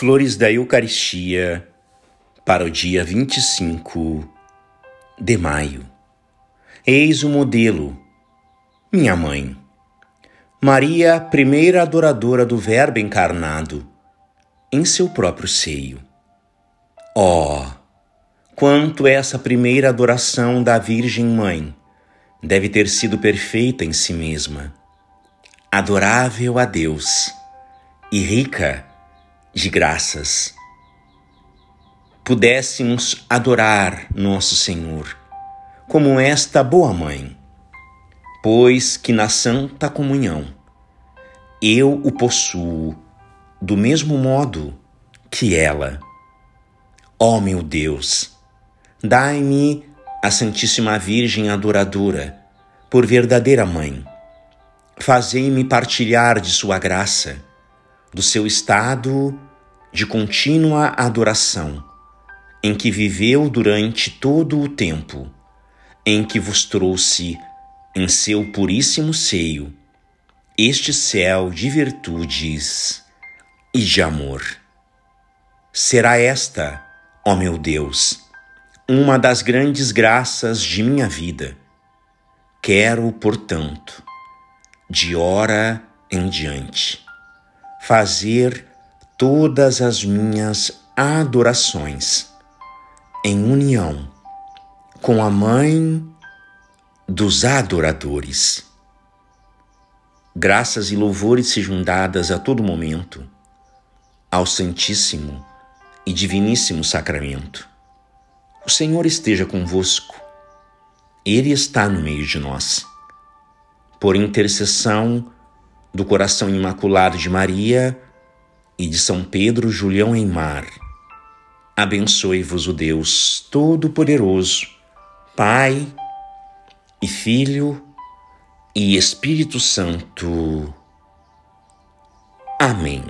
Flores da Eucaristia para o dia 25 de maio. Eis o modelo, minha mãe. Maria, primeira adoradora do Verbo encarnado, em seu próprio seio. Oh, quanto essa primeira adoração da Virgem Mãe deve ter sido perfeita em si mesma, adorável a Deus e rica de graças. Pudéssemos adorar nosso Senhor como esta boa mãe, pois que na Santa Comunhão eu o possuo do mesmo modo que ela. Ó oh, meu Deus, dai-me a Santíssima Virgem adoradora por verdadeira mãe. Fazei-me partilhar de sua graça do seu estado de contínua adoração, em que viveu durante todo o tempo, em que vos trouxe em seu puríssimo seio este céu de virtudes e de amor. Será esta, ó meu Deus, uma das grandes graças de minha vida. Quero, portanto, de hora em diante, fazer todas as minhas adorações em união com a Mãe dos adoradores. Graças e louvores sejam dadas a todo momento ao Santíssimo e Diviníssimo Sacramento. O Senhor esteja convosco, Ele está no meio de nós. Por intercessão do coração imaculado de Maria e de São Pedro Julião Eimar. Abençoe-vos o Deus Todo-Poderoso, Pai e Filho e Espírito Santo. Amém.